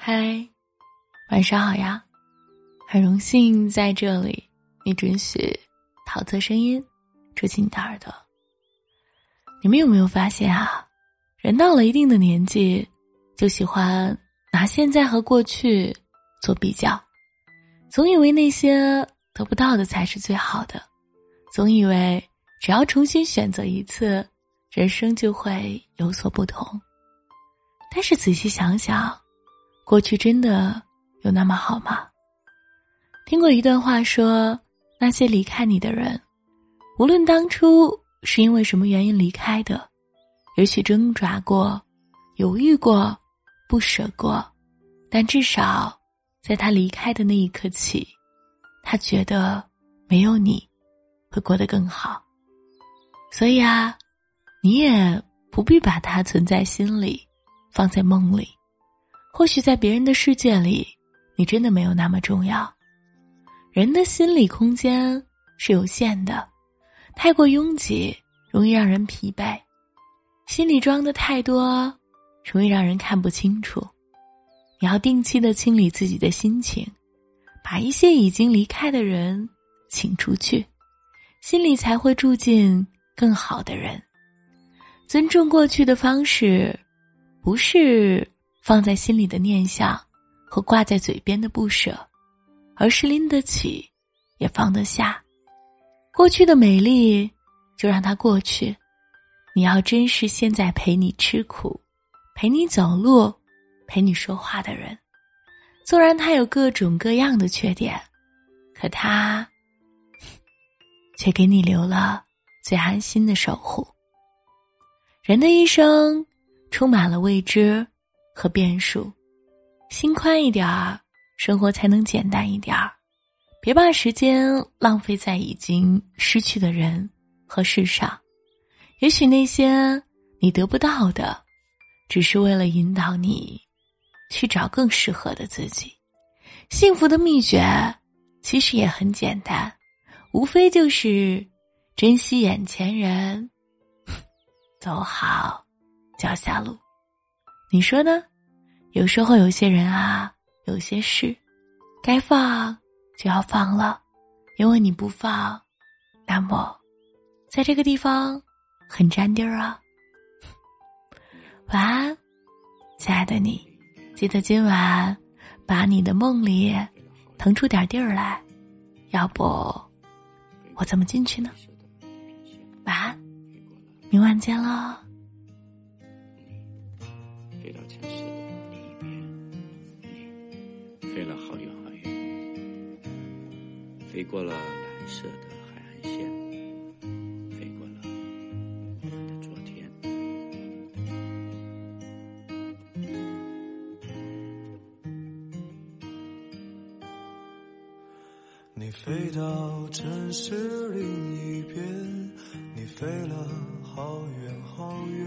嗨，晚上好呀！很荣幸在这里，你准许桃色声音住进你的耳朵。你们有没有发现啊？人到了一定的年纪，就喜欢拿现在和过去做比较，总以为那些得不到的才是最好的，总以为只要重新选择一次，人生就会有所不同。但是仔细想想，过去真的有那么好吗？听过一段话，说那些离开你的人，无论当初是因为什么原因离开的，也许挣扎过、犹豫过、不舍过，但至少在他离开的那一刻起，他觉得没有你会过得更好。所以啊，你也不必把它存在心里。放在梦里，或许在别人的世界里，你真的没有那么重要。人的心理空间是有限的，太过拥挤容易让人疲惫，心里装的太多，容易让人看不清楚。你要定期的清理自己的心情，把一些已经离开的人请出去，心里才会住进更好的人。尊重过去的方式。不是放在心里的念想和挂在嘴边的不舍，而是拎得起，也放得下。过去的美丽，就让它过去。你要珍视现在陪你吃苦、陪你走路、陪你说话的人。纵然他有各种各样的缺点，可他却给你留了最安心的守护。人的一生。充满了未知和变数，心宽一点儿，生活才能简单一点儿。别把时间浪费在已经失去的人和事上。也许那些你得不到的，只是为了引导你去找更适合的自己。幸福的秘诀其实也很简单，无非就是珍惜眼前人，走好。脚下路，你说呢？有时候有些人啊，有些事，该放就要放了，因为你不放，那么在这个地方很占地儿啊。晚安，亲爱的你，记得今晚把你的梦里腾出点地儿来，要不我怎么进去呢？晚安，明晚见喽。城市里面你飞了好远好远，飞过了蓝色的海岸线，飞过了我们的昨天。你飞到城市另一边，你飞了好远好远，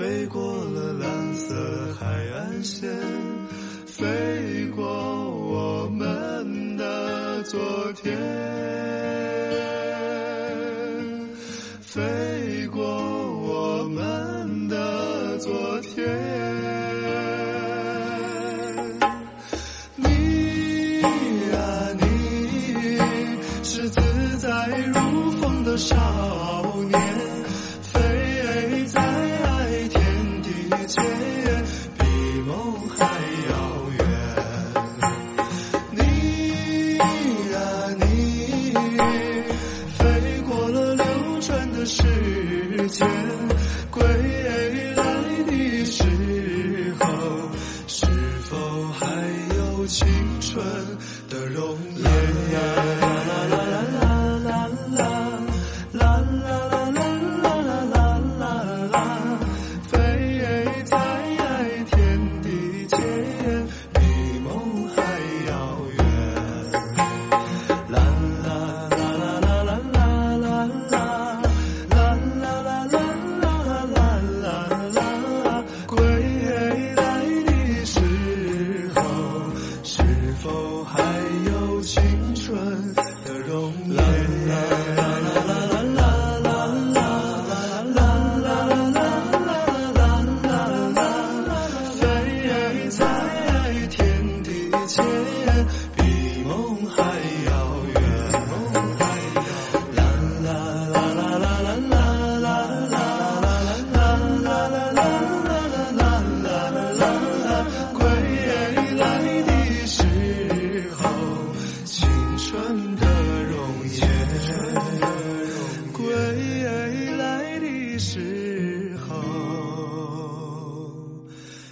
飞过了蓝色海岸线，飞过我们的昨天，飞过我们的昨天。时间，归来的时候，是否还有青春的容颜？